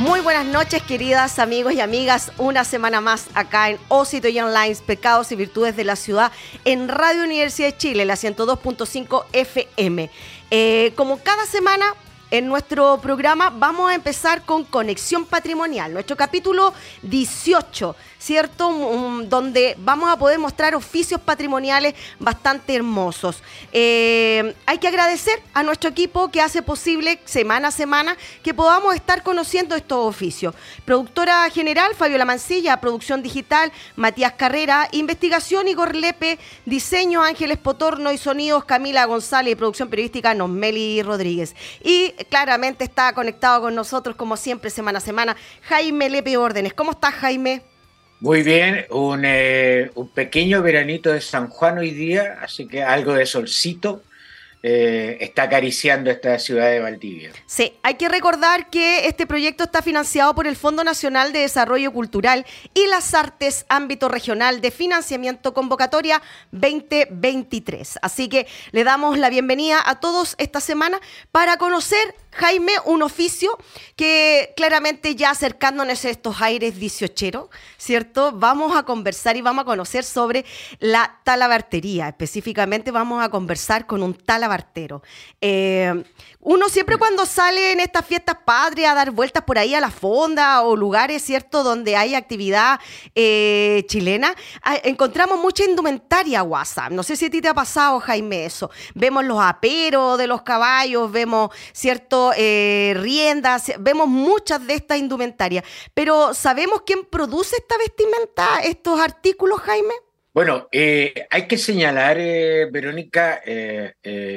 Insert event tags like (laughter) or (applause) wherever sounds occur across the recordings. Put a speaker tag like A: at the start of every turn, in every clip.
A: Muy buenas noches, queridas amigos y amigas. Una semana más acá en Osito y Online, Pecados y Virtudes de la Ciudad, en Radio Universidad de Chile, la 102.5 FM. Eh, como cada semana, en nuestro programa vamos a empezar con Conexión Patrimonial, nuestro capítulo 18 ¿cierto? donde vamos a poder mostrar oficios patrimoniales bastante hermosos. Eh, hay que agradecer a nuestro equipo que hace posible semana a semana que podamos estar conociendo estos oficios. Productora general, Fabiola Mancilla, producción digital, Matías Carrera, investigación, Igor Lepe, diseño, Ángeles Potorno y sonidos, Camila González y producción periodística, Nosmeli Rodríguez. Y claramente está conectado con nosotros, como siempre, semana a semana, Jaime Lepe Órdenes. ¿Cómo estás, Jaime?
B: Muy bien, eh, un, pequeño veranito de San Juan hoy día, así que algo de solcito. Eh, está acariciando esta ciudad de Valdivia.
A: Sí, hay que recordar que este proyecto está financiado por el Fondo Nacional de Desarrollo Cultural y las Artes Ámbito Regional de Financiamiento Convocatoria 2023. Así que le damos la bienvenida a todos esta semana para conocer Jaime, un oficio que claramente ya acercándonos a estos aires dieciocheros, ¿cierto? Vamos a conversar y vamos a conocer sobre la talabartería. Específicamente vamos a conversar con un talabartero. Eh, uno siempre cuando sale en estas fiestas patrias a dar vueltas por ahí a la fonda o lugares, ¿cierto?, donde hay actividad eh, chilena, ah, encontramos mucha indumentaria WhatsApp. No sé si a ti te ha pasado, Jaime, eso. Vemos los aperos de los caballos, vemos, ¿cierto?, eh, riendas, vemos muchas de estas indumentarias. Pero ¿sabemos quién produce esta vestimenta, estos artículos, Jaime?
B: Bueno, eh, hay que señalar, eh, Verónica, eh,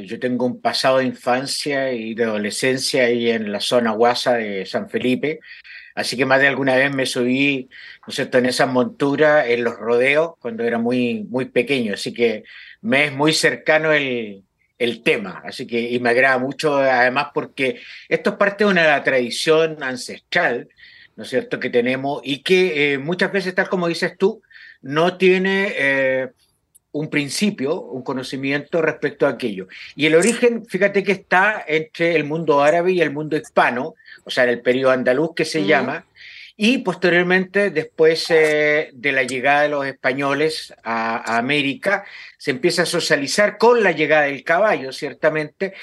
B: yo tengo un pasado de infancia y de adolescencia ahí en la zona guasa de San Felipe, así que más de alguna vez me subí, ¿no es cierto?, en esa montura, en los rodeos, cuando era muy, muy pequeño, así que me es muy cercano el, el tema, así que, y me agrada mucho, además, porque esto es parte de una tradición ancestral, ¿no es cierto?, que tenemos y que muchas veces, tal como dices tú, no tiene eh, un principio, un conocimiento respecto a aquello. Y el origen, fíjate que está entre el mundo árabe y el mundo hispano, o sea, en el periodo andaluz que se llama, y posteriormente, después eh, de la llegada de los españoles a, América, se empieza a socializar con la llegada del caballo, ciertamente,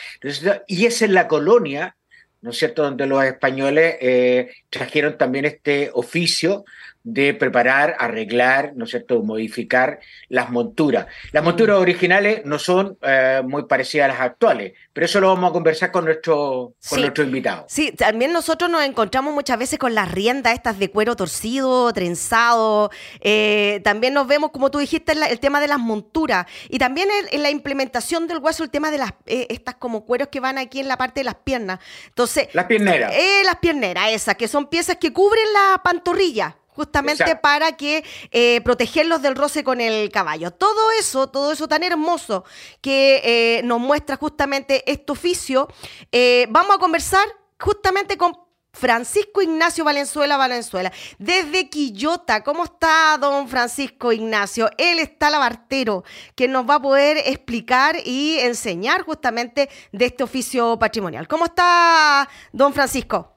B: y es en la colonia, ¿no es cierto?, donde los españoles eh, trajeron también este oficio de preparar, arreglar, ¿no es cierto?, modificar las monturas. Las monturas mm. originales no son eh, muy parecidas a las actuales, pero eso lo vamos a conversar con nuestro, con nuestro invitado.
A: Sí, también nosotros nos encontramos muchas veces con las riendas estas de cuero torcido, trenzado, eh, también nos vemos, como tú dijiste, el, tema de las monturas y también en, la implementación del hueso, el tema de las, eh, estas como cueros que van aquí en la parte de las piernas. Entonces,
B: las pierneras.
A: las pierneras, esas, que son piezas que cubren la pantorrilla justamente para que eh, protegerlos del roce con el caballo. Todo eso, todo eso tan hermoso que eh, nos muestra justamente este oficio, eh, vamos a conversar justamente con Francisco Ignacio Valenzuela Valenzuela, desde Quillota. ¿Cómo está don Francisco Ignacio? Él está labartero, que nos va a poder explicar y enseñar justamente de este oficio patrimonial. ¿Cómo está don Francisco?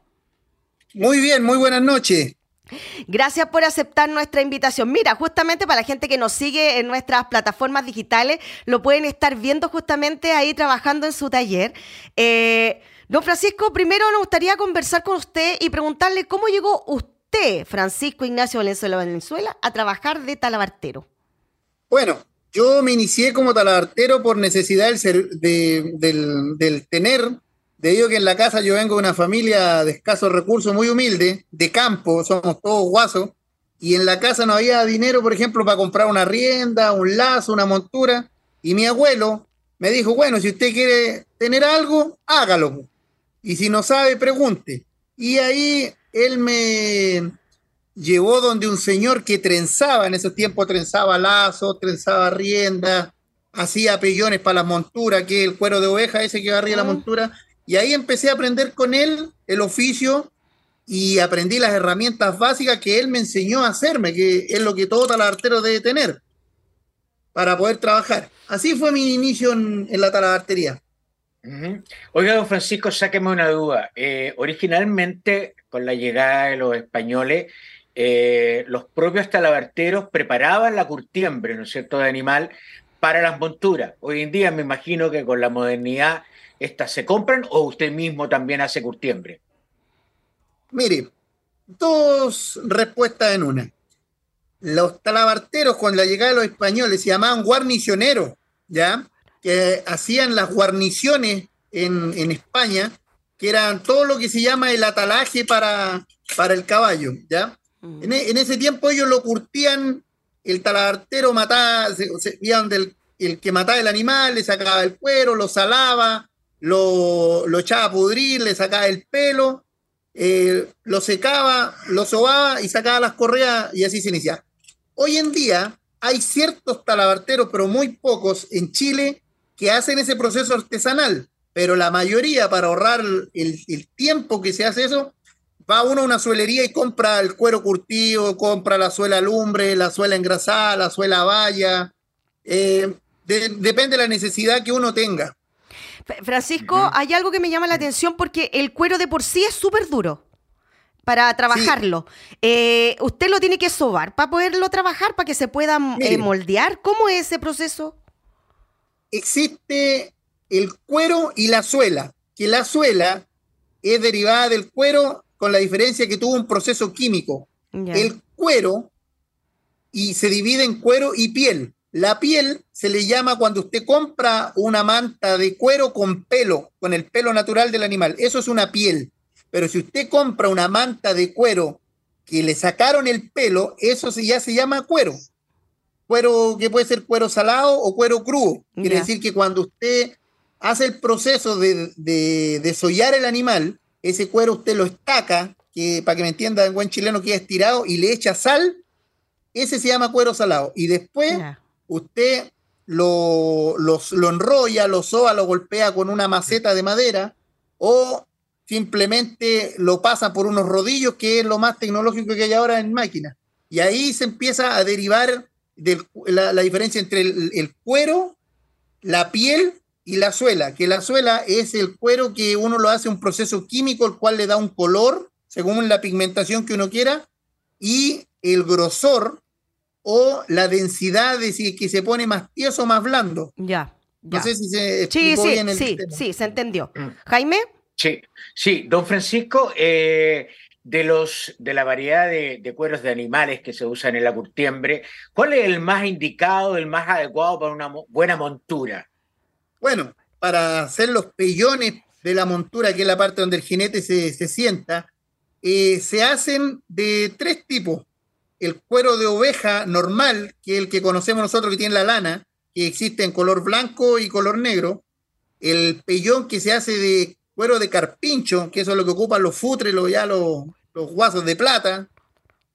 C: Muy bien, muy buenas noches.
A: Gracias por aceptar nuestra invitación. Mira, justamente para la gente que nos sigue en nuestras plataformas digitales, lo pueden estar viendo justamente ahí trabajando en su taller. Eh, don Francisco, primero nos gustaría conversar con usted y preguntarle cómo llegó usted, Francisco Ignacio Valenzuela Valenzuela, a trabajar de talabartero.
C: Bueno, yo me inicié como talabartero por necesidad del, del tener Debido a que en la casa yo vengo de una familia de escasos recursos, muy humilde, de campo, somos todos guasos, y en la casa no había dinero, por ejemplo, para comprar una rienda, un lazo, una montura, y mi abuelo me dijo, bueno, si usted quiere tener algo, hágalo. Y si no sabe, pregunte. Y ahí él me llevó donde un señor que trenzaba, en ese tiempo trenzaba lazo, trenzaba rienda, hacía pellones para la montura, que el cuero de oveja ese que agarría la montura, y ahí empecé a aprender con él el oficio y aprendí las herramientas básicas que él me enseñó a hacerme, que es lo que todo talabartero debe tener para poder trabajar. Así fue mi inicio en, la talabartería.
B: Oiga, don Francisco, sáqueme una duda. Eh, originalmente, con la llegada de los españoles, eh, los propios talabarteros preparaban la curtiembre, ¿no es cierto?, de animal para las monturas. Hoy en día me imagino que con la modernidad ¿Estas se compran o usted mismo también hace curtiembre?
C: Mire, dos respuestas en una. Los talabarteros, con la llegada de los españoles, se llamaban guarnicioneros, ¿ya? Que hacían las guarniciones en, España, que eran todo lo que se llama el atalaje para, para el caballo, ¿ya? Mm. En, ese tiempo ellos lo curtían, el talabartero mataba, se, del, el que mataba el animal, le sacaba el cuero, lo salaba, lo, lo echaba a pudrir, le sacaba el pelo, eh, lo secaba, lo sobaba y sacaba las correas y así se inicia. Hoy en día hay ciertos talabarteros, pero muy pocos en Chile, que hacen ese proceso artesanal, pero la mayoría para ahorrar el, tiempo que se hace eso, va uno a una suelería y compra el cuero curtido, compra la suela lumbre, la suela engrasada, la suela valla. Eh, depende de la necesidad que uno tenga.
A: Francisco, hay algo que me llama la atención porque el cuero de por sí es súper duro para trabajarlo. Eh, usted lo tiene que sobar para poderlo trabajar, para que se pueda eh, moldear. ¿Cómo es ese proceso?
C: Existe el cuero y la suela, que la suela es derivada del cuero con la diferencia que tuvo un proceso químico. El cuero y se divide en cuero y piel. La piel se le llama cuando usted compra una manta de cuero con pelo, con el pelo natural del animal. Eso es una piel. Pero si usted compra una manta de cuero que le sacaron el pelo, eso ya se llama cuero. Cuero que puede ser cuero salado o cuero crudo. Quiere decir que cuando usted hace el proceso de, de desollar el animal, ese cuero usted lo estaca, que para que me entienda en buen chileno que es estirado, y le echa sal, ese se llama cuero salado. Y después usted lo, lo enrolla, lo soba, lo golpea con una maceta de madera o simplemente lo pasa por unos rodillos, que es lo más tecnológico que hay ahora en máquina. Y ahí se empieza a derivar la, diferencia entre el, cuero, la piel y la suela, que la suela es el cuero que uno lo hace un proceso químico, el cual le da un color según la pigmentación que uno quiera, y el grosor o la densidad de si que se pone más tieso o más blando.
A: Ya.
C: No sé si se
A: sí, sí, sí, sí, se entendió. Mm. Jaime.
B: Sí, sí, don Francisco, eh, de los de la variedad de, cueros de animales que se usan en la curtiembre, ¿cuál es el más indicado, el más adecuado para una buena montura?
C: Bueno, para hacer los pellones de la montura, que es la parte donde el jinete se, sienta, eh, se hacen de tres tipos el cuero de oveja normal, que es el que conocemos nosotros que tiene la lana, que existe en color blanco y color negro, el pellón que se hace de cuero de carpincho, que eso es lo que ocupan los futres, los, ya los, los guasos de plata,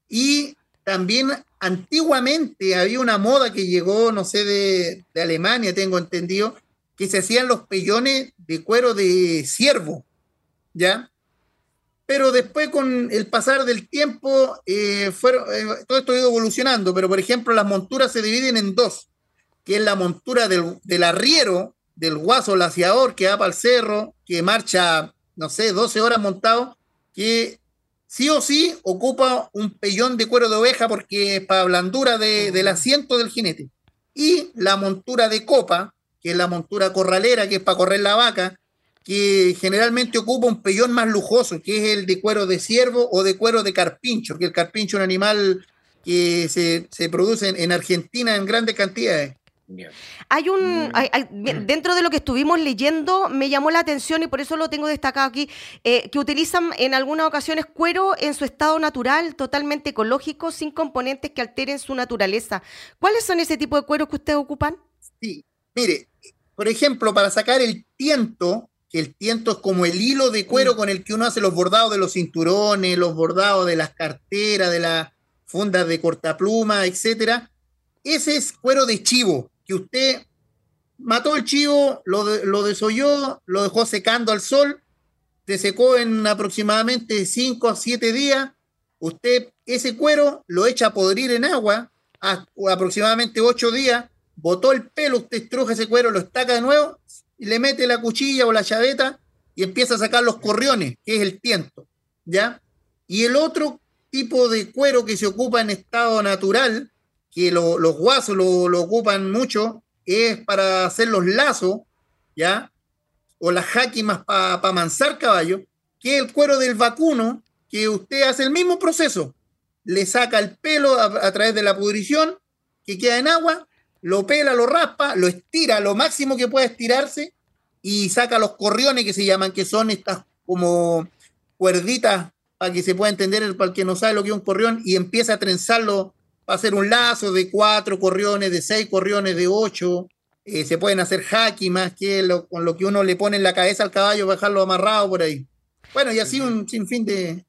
C: y también antiguamente había una moda que llegó, no sé, de, de Alemania, tengo entendido, que se hacían los pellones de cuero de ciervo, ¿ya? Pero después con el pasar del tiempo, eh, fueron, eh, todo esto ha ido evolucionando, pero por ejemplo las monturas se dividen en dos, que es la montura del, arriero, del guaso laciador que va para el cerro, que marcha, no sé, 12 horas montado, que sí o sí ocupa un pellón de cuero de oveja porque es para blandura del asiento del jinete. Y la montura de copa, que es la montura corralera, que es para correr la vaca, que generalmente ocupa un pellón más lujoso, que es el de cuero de ciervo o de cuero de carpincho, que el carpincho es un animal que se, produce en Argentina en grandes cantidades.
A: Hay un, mm. dentro de lo que estuvimos leyendo, me llamó la atención y por eso lo tengo destacado aquí, eh, que utilizan en algunas ocasiones cuero en su estado natural, totalmente ecológico, sin componentes que alteren su naturaleza. ¿Cuáles son ese tipo de cueros que ustedes ocupan?
C: Sí, mire, por ejemplo, para sacar el tiento, que el tiento es como el hilo de cuero mm. con el que uno hace los bordados de los cinturones, los bordados de las carteras, de las fundas de cortapluma, etcétera. Ese es cuero de chivo que usted mató el chivo, lo, lo desolló, lo dejó secando al sol, se secó en aproximadamente 5 a 7 días, usted ese cuero lo echa a podrir en agua a, aproximadamente 8 días, botó el pelo, usted estruja ese cuero, lo estaca de nuevo le mete la cuchilla o la chaveta y empieza a sacar los corriones, que es el tiento, ¿ya? Y el otro tipo de cuero que se ocupa en estado natural que los guasos lo, ocupan mucho es para hacer los lazos, ¿ya? O las jaquimas para pa mansar caballo, que es el cuero del vacuno, que usted hace el mismo proceso. Le saca el pelo a, través de la pudrición, que queda en agua, lo pela, lo raspa, lo estira lo máximo que pueda estirarse y saca los corriones que se llaman, que son estas como cuerditas, para que se pueda entender para el que no sabe lo que es un corrión, y empieza a trenzarlo va a ser un lazo de cuatro corriones, de seis corriones, de ocho. Eh, se pueden hacer haki más que con lo que uno le pone en la cabeza al caballo, dejarlo amarrado por ahí. Bueno, y así un sinfín de,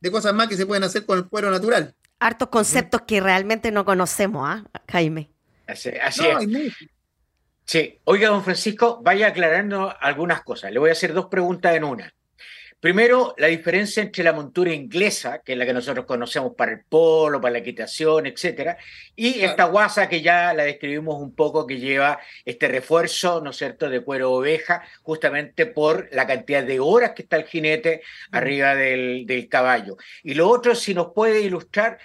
C: de cosas más que se pueden hacer con el cuero natural.
A: Hartos conceptos que realmente no conocemos, ¿ah, Jaime?
B: Así, es. Sí, oiga, don Francisco, vaya aclarando algunas cosas. Le voy a hacer dos preguntas en una. Primero, la diferencia entre la montura inglesa, que es la que nosotros conocemos para el polo, para la equitación, etcétera, y esta guasa que ya la describimos un poco, que lleva este refuerzo, ¿no es cierto?, de cuero oveja, justamente por la cantidad de horas que está el jinete arriba del, del caballo. Y lo otro, si nos puede ilustrar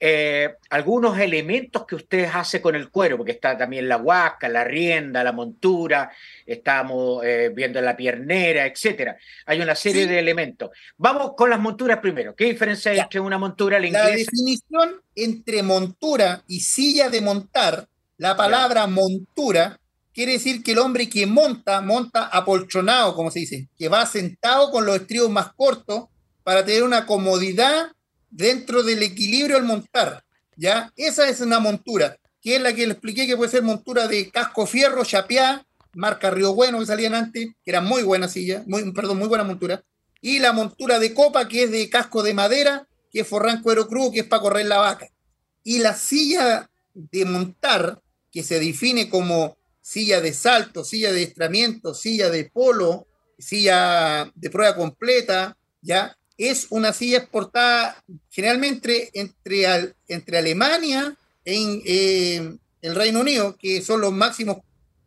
B: eh, algunos elementos que ustedes hacen con el cuero, porque está también la huasca, la rienda, la montura, estamos eh, viendo la piernera, etcétera. Hay una serie de elementos. Vamos con las monturas primero. ¿Qué diferencia hay entre una montura y la inglesa?
C: La definición entre montura y silla de montar, la palabra montura quiere decir que el hombre que monta, monta apolchonado, como se dice, que va sentado con los estribos más cortos para tener una comodidad dentro del equilibrio al montar. ¿ya? Esa es una montura, que es la que le expliqué que puede ser montura de casco fierro, chapeá, marca Río Bueno que salían antes, que era muy buena silla, muy, perdón, muy buena montura. Y la montura de copa, que es de casco de madera, que es forrán cuero crudo, que es para correr la vaca. Y la silla de montar, que se define como silla de salto, silla de estramiento, silla de polo, silla de prueba completa, ¿ya? Es una silla exportada generalmente entre, entre Alemania y eh, el Reino Unido, que son los máximos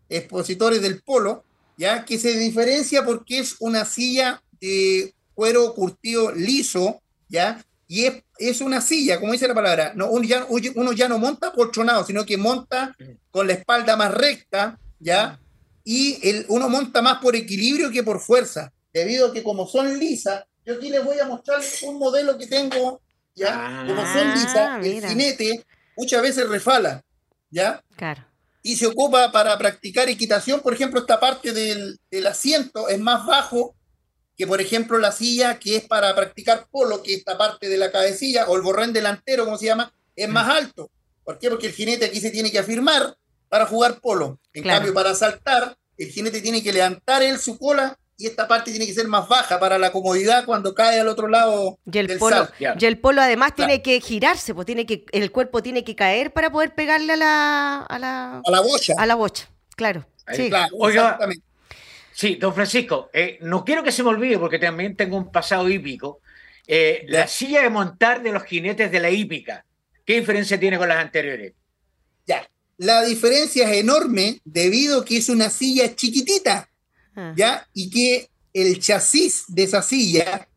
C: expositores del polo, ya que se diferencia porque es una silla de cuero curtido liso, ya, y es, una silla, como dice la palabra, no, uno, ya, uno ya no monta poltronado, sino que monta con la espalda más recta, ya, y el, uno monta más por equilibrio que por fuerza, debido a que como son lisas, yo aquí les voy a mostrar un modelo que tengo, ¿ya? Como son ah, el jinete muchas veces refala, ¿ya?
A: Claro.
C: Y se ocupa para practicar equitación, por ejemplo, esta parte del, asiento es más bajo que, por ejemplo, la silla que es para practicar polo, que esta parte de la cabecilla, o el borrén delantero, como se llama, es más alto. ¿Por qué? Porque el jinete aquí se tiene que afirmar para jugar polo. En cambio, para saltar, el jinete tiene que levantar él su cola y esta parte tiene que ser más baja para la comodidad cuando cae al otro lado
A: y el polo y el polo además tiene que girarse pues tiene que el cuerpo tiene que caer para poder pegarle a la a la
C: a la bocha.
A: a la bocha claro sí.
B: Oiga, sí don Francisco eh, no quiero que se me olvide porque también tengo un pasado hípico. Eh, la silla de montar de los jinetes de la hípica qué diferencia tiene con las anteriores
C: ya la diferencia es enorme debido a que es una silla chiquitita Ah. ¿ya? Y que el chasis de esa silla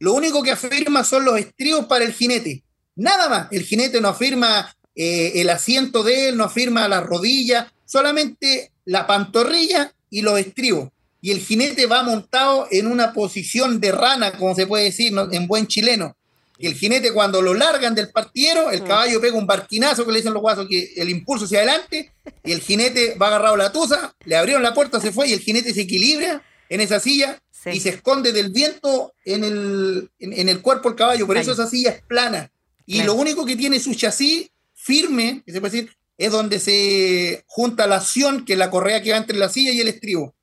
C: lo único que afirma son los estribos para el jinete. Nada más. El jinete no afirma eh, el asiento de él, no afirma la rodilla, solamente la pantorrilla y los estribos. Y el jinete va montado en una posición de rana, como se puede decir en buen chileno. Y el jinete cuando lo largan del partiero, el mm. caballo pega un barquinazo que le dicen los guasos, que el impulso hacia adelante, y el jinete va agarrado la tusa, le abrieron la puerta, se fue, y el jinete se equilibra en esa silla y se esconde del viento en el, en, el cuerpo del caballo. Por eso esa silla es plana. Y lo único que tiene su chasis firme, que se puede decir, es donde se junta la acción, que es la correa que va entre la silla y el estribo.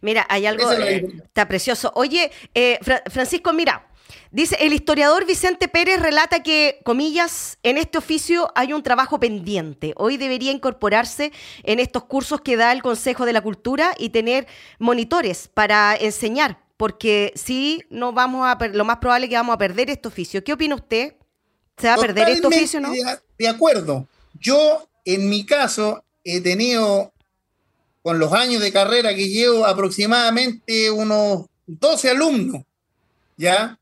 A: Mira, hay algo, eh, está precioso. Oye, eh, Francisco, mira, dice, el historiador Vicente Pérez relata que, comillas, en este oficio hay un trabajo pendiente. Hoy debería incorporarse en estos cursos que da el Consejo de la Cultura y tener monitores para enseñar, porque si no vamos a, lo más probable es que vamos a perder este oficio. ¿Qué opina usted? ¿Se va a perder este oficio, no?
C: De acuerdo. Yo, en mi caso, he tenido, con los años de carrera que llevo, aproximadamente unos 12 alumnos, ¿ya?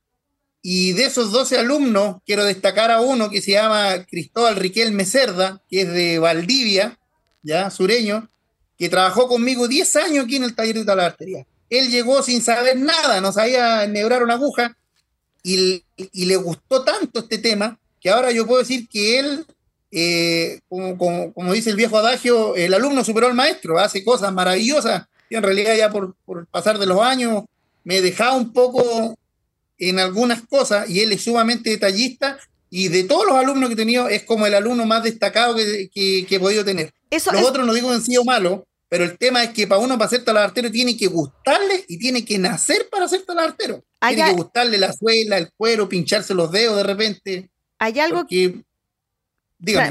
C: Y de esos 12 alumnos, quiero destacar a uno que se llama Cristóbal Riquelme Cerda, que es de Valdivia, ¿ya? Sureño, que trabajó conmigo 10 años aquí en el taller de talabartería. Él llegó sin saber nada, no sabía enhebrar una aguja, y, le gustó tanto este tema que ahora yo puedo decir que él, eh, como, dice el viejo adagio, el alumno superó al maestro, hace cosas maravillosas, y en realidad ya por, por pasar de los años me dejaba un poco en algunas cosas, y él es sumamente detallista, y de todos los alumnos que he tenido, es como el alumno más destacado que, que, he podido tener. los otros no digo que han sido malos, pero el tema es que para uno, para ser talabartero, tiene que gustarle y tiene que nacer para ser talabartero. Tiene que gustarle la suela, el cuero, pincharse los dedos de repente.
A: Hay algo que...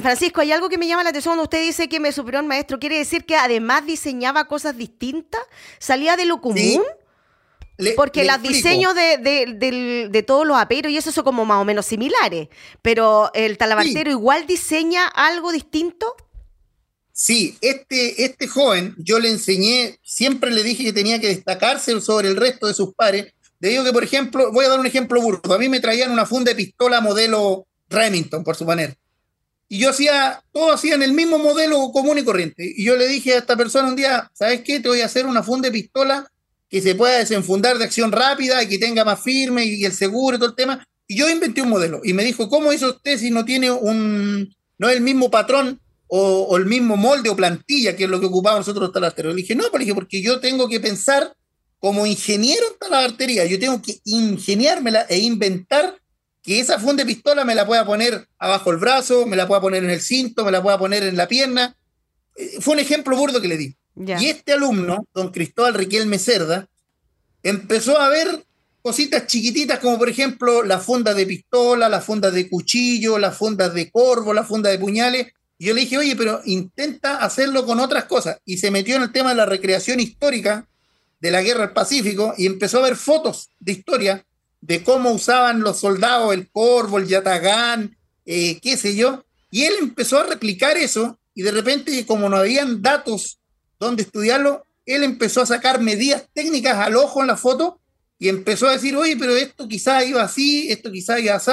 A: Francisco, hay algo que me llama la atención cuando usted dice que me superó el maestro. ¿Quiere decir que además diseñaba cosas distintas? ¿Salía de lo común? Porque los diseños de, todos los aperos y eso son como más o menos similares. Pero el talabartero igual diseña algo distinto.
C: Sí, este, este joven, yo le enseñé, siempre le dije que tenía que destacarse sobre el resto de sus pares. Le digo que, por ejemplo, voy a dar un ejemplo burdo. A mí me traían una funda de pistola modelo Remington, por suponer. Y yo hacía, todos hacían el mismo modelo común y corriente. Y yo le dije a esta persona un día, ¿sabes qué? Te voy a hacer una funda de pistola que se pueda desenfundar de acción rápida y que tenga más firme y, el seguro y todo el tema. Y yo inventé un modelo. Y me dijo, ¿cómo hizo usted si no tiene un, no el mismo patrón o, el mismo molde o plantilla que es lo que ocupamos nosotros los talabarteros? Le dije, no, pues porque yo tengo que pensar como ingeniero en talabartería. Yo tengo que ingeniármela e inventar que esa funda de pistola me la pueda poner abajo el brazo, me la pueda poner en el cinto, me la pueda poner en la pierna. Eh, fue un ejemplo burdo que le di. Y este alumno, don Cristóbal Riquelme Cerda, empezó a ver cositas chiquititas como por ejemplo la funda de pistola, la funda de cuchillo, la funda de corvo, la funda de puñales. Y yo le dije, oye, pero intenta hacerlo con otras cosas. Y se metió en el tema de la recreación histórica de la guerra del Pacífico y empezó a ver fotos de historia de cómo usaban los soldados el corvo, el yatagán, eh, qué sé yo, y él empezó a replicar eso y de repente, como no habían datos donde estudiarlo, él empezó a sacar medidas técnicas al ojo en la foto y empezó a decir, oye, pero esto quizá iba así, esto quizá iba así,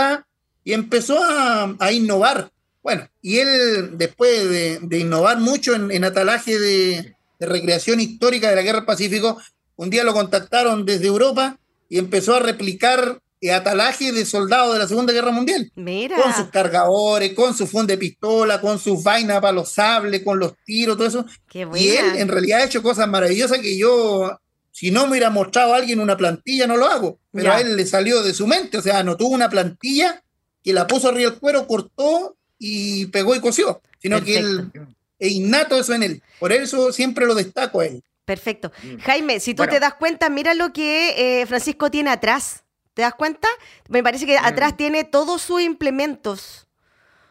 C: y empezó a, innovar. Bueno, y él, después de, innovar mucho en, atalaje de, de, recreación histórica de la Guerra del Pacífico, un día lo contactaron desde Europa y empezó a replicar atalaje de soldados de la Segunda Guerra Mundial.
A: Mira.
C: Con sus cargadores, con su funda de pistola, con sus vainas para los sables, con los tiros, todo eso. y él en realidad ha hecho cosas maravillosas que yo, si no me hubiera mostrado a alguien una plantilla, no lo hago. Pero a él le salió de su mente, o sea, no tuvo una plantilla que la puso arriba del cuero, cortó y pegó y cosió, sino que él es innato eso en él. Por eso siempre lo destaco a él.
A: Perfecto. Mm. Jaime, si tú te das cuenta, mira lo que eh, Francisco tiene atrás. ¿Te das cuenta? Me parece que atrás mm. tiene todos sus implementos.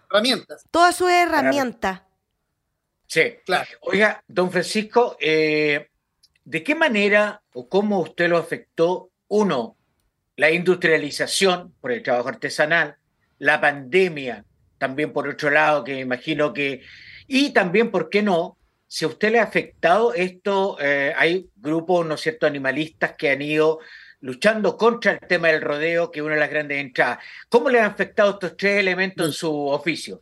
C: Herramientas.
A: Todas sus herramientas.
B: Sí, claro. Oiga, don Francisco, eh, ¿de qué manera o cómo usted lo afectó, uno, la industrialización por el trabajo artesanal, la pandemia, también por otro lado, que me imagino que, y también, ¿por qué no? si a usted le ha afectado esto, eh, hay grupos, ¿no es cierto?, animalistas que han ido luchando contra el tema del rodeo, que es una de las grandes entradas. ¿Cómo le han afectado estos tres elementos en su oficio?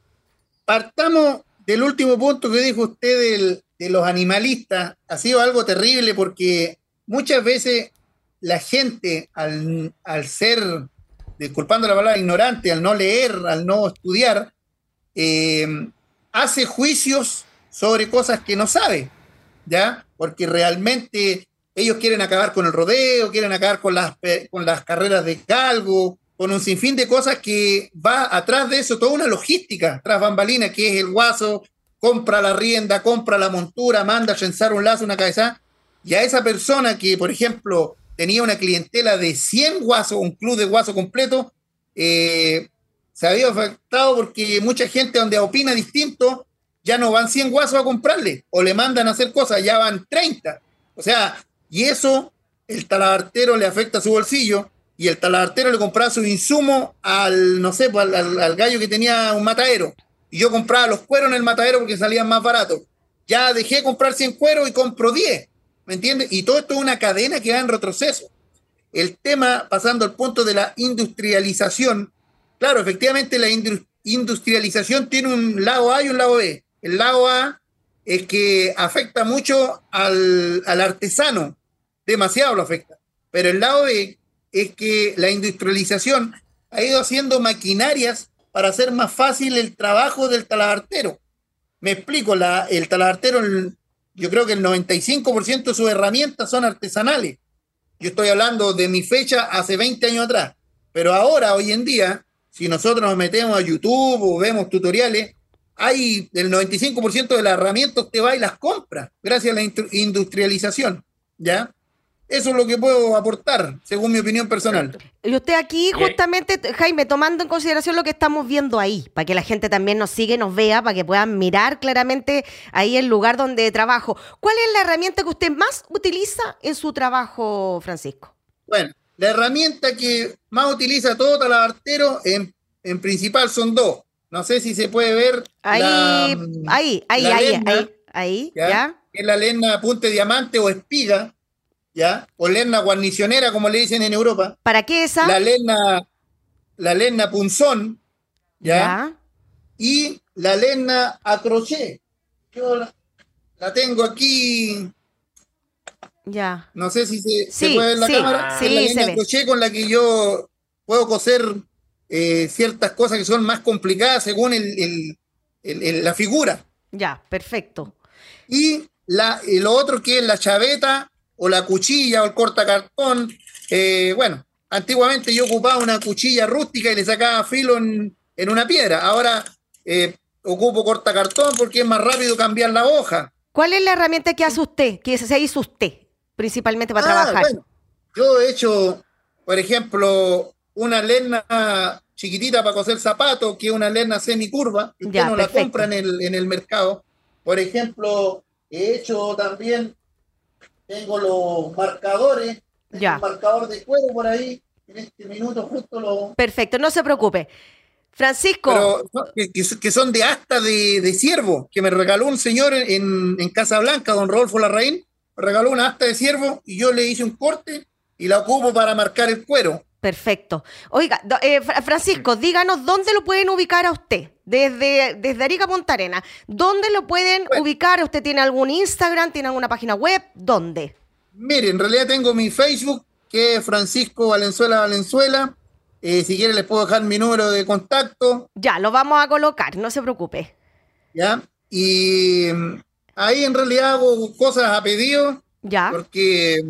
C: Partamos del último punto que dijo usted de los animalistas. Ha sido algo terrible porque muchas veces la gente, al, ser, disculpando la palabra, ignorante, al no leer, al no estudiar, eh, hace juicios sobre cosas que no sabe, ¿ya? Porque realmente ellos quieren acabar con el rodeo, quieren acabar con las, con las carreras de galgo, con un sinfín de cosas que va atrás de eso, toda una logística tras bambalina, que es el guaso, compra la rienda, compra la montura, manda a trenzar un lazo, una cabeza, y a esa persona que, por ejemplo, tenía una clientela de 100 guasos, un club de guaso completo, eh, se había afectado porque mucha gente donde opina distinto, ya no van 100 guasos a comprarle, o le mandan a hacer cosas, ya van 30. O sea, y eso el talabartero le afecta a su bolsillo, y el talabartero le compraba su insumo al, no sé, pues, al, al, gallo que tenía un matadero. Y yo compraba los cueros en el matadero porque salían más baratos. Ya dejé de comprar 100 cueros y compro 10. ¿Me entiendes? Y todo esto es una cadena que va en retroceso. El tema, pasando al punto de la industrialización, claro, efectivamente la industrialización tiene un lado A y un lado B. El lado A es que afecta mucho al, al artesano, demasiado lo afecta. Pero el lado B es que la industrialización ha ido haciendo maquinarias para hacer más fácil el trabajo del talabartero. Me explico, el talabartero yo creo que el 95% de sus herramientas son artesanales. Yo estoy hablando de mi fecha hace 20 años atrás. Pero ahora, hoy en día, si nosotros nos metemos a YouTube o vemos tutoriales, hay el 95% de las herramientas que va y las compra gracias a la industrialización. ¿Ya? Eso es lo que puedo aportar, según mi opinión personal.
A: Y usted aquí, justamente, Jaime, tomando en consideración lo que estamos viendo ahí, para que la gente también nos siga, nos vea, para que puedan mirar claramente ahí el lugar donde trabajo. ¿Cuál es la herramienta que usted más utiliza en su trabajo, Francisco?
C: Bueno, la herramienta que más utiliza todo talabartero, en, en principal, son dos. No sé si se puede ver.
A: Ahí, ahí, ahí, ahí, ahí, ahí, ¿ya?
C: Es la lena punte diamante o espiga ¿ya? O lena guarnicionera, como le dicen en Europa.
A: ¿Para qué esa?
C: La lena, la lena punzón, ¿ya? Y la lena a crochet. Yo la, tengo aquí.
A: Ya.
C: No sé si se, puede ver la cámara. Sí, la lena a crochet con la que yo puedo coser eh, ciertas cosas que son más complicadas según el, la figura.
A: Ya, perfecto.
C: Y la, lo otro que es la chaveta o la cuchilla o el cortacartón. Eh, bueno, antiguamente yo ocupaba una cuchilla rústica y le sacaba filo en, una piedra. Ahora eh, ocupo cortacartón porque es más rápido cambiar la hoja.
A: ¿Cuál es la herramienta que hace usted, que se hizo usted, principalmente para ah, trabajar?
C: yo he hecho, por ejemplo, una lena chiquitita para coser zapatos, que es una lena semicurva, que usted no la compra en el, en el mercado. Por ejemplo, he hecho también tengo los marcadores, ya. un marcador de cuero por ahí, en este minuto justo lo...
A: Perfecto, no se preocupe. Francisco.
C: que, son de asta de, de, ciervo, que me regaló un señor en, en Casablanca, don Rodolfo Larraín, me regaló una asta de ciervo y yo le hice un corte y la ocupo para marcar el cuero.
A: Perfecto. Oiga, eh, Francisco, díganos dónde lo pueden ubicar a usted, desde, desde Arica Punta Arena. ¿Dónde lo pueden ubicar? ¿Usted tiene algún Instagram? ¿Tiene alguna página web? ¿Dónde?
C: Mire, en realidad tengo mi Facebook, que es Francisco Valenzuela Valenzuela. Eh, si quiere les puedo dejar mi número de contacto.
A: Ya, lo vamos a colocar, no se preocupe.
C: Ya, y mm, ahí en realidad hago cosas a pedido.
A: Ya.
C: Porque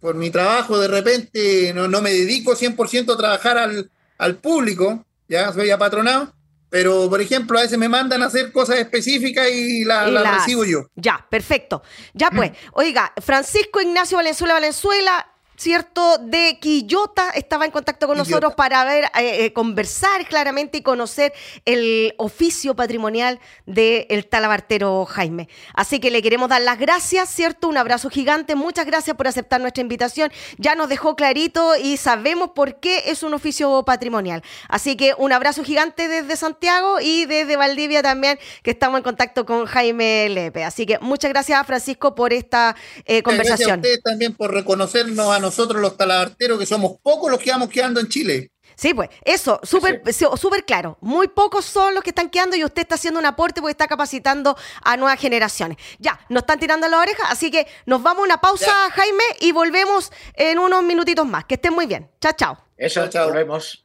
C: por mi trabajo de repente no, no me dedico 100% a trabajar al, al, público, ya soy apatronado, pero por ejemplo a veces me mandan a hacer cosas específicas y las la recibo yo.
A: Ya, perfecto. Ya pues, oiga, Francisco Ignacio Valenzuela Valenzuela, ¿cierto? De Quillota estaba en contacto con nosotros para ver, eh, eh, conversar claramente y conocer el oficio patrimonial del talabartero Jaime. Así que le queremos dar las gracias, ¿cierto? Un abrazo gigante. Muchas gracias por aceptar nuestra invitación. Ya nos dejó clarito y sabemos por qué es un oficio patrimonial. Así que un abrazo gigante desde Santiago y desde Valdivia también, que estamos en contacto con Jaime Lepe. Así que muchas gracias, Francisco, por esta eh, conversación. Gracias
C: a ustedes también por reconocernos a nosotros nosotros los talabarteros, que somos pocos los que vamos quedando en Chile.
A: Sí, pues, eso, súper súper claro. Muy pocos son los que están quedando y usted está haciendo un aporte porque está capacitando a nuevas generaciones. Ya, nos están tirando la oreja, así que nos vamos a una pausa, Jaime, y volvemos en unos minutitos más. Que estén muy bien. Chao, chao.
B: Eso, chao. volvemos.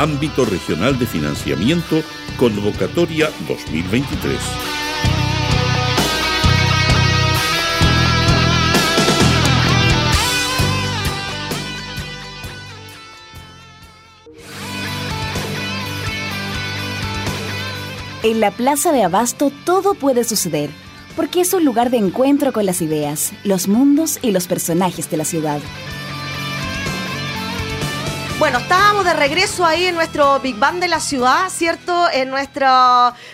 D: ámbito regional de financiamiento, convocatoria 2023.
E: En la Plaza de Abasto todo puede suceder, porque es un lugar de encuentro con las ideas, los mundos y los personajes de la ciudad.
A: Bueno, estábamos de regreso ahí en nuestro Big Bang de la ciudad, ¿cierto? En nuestro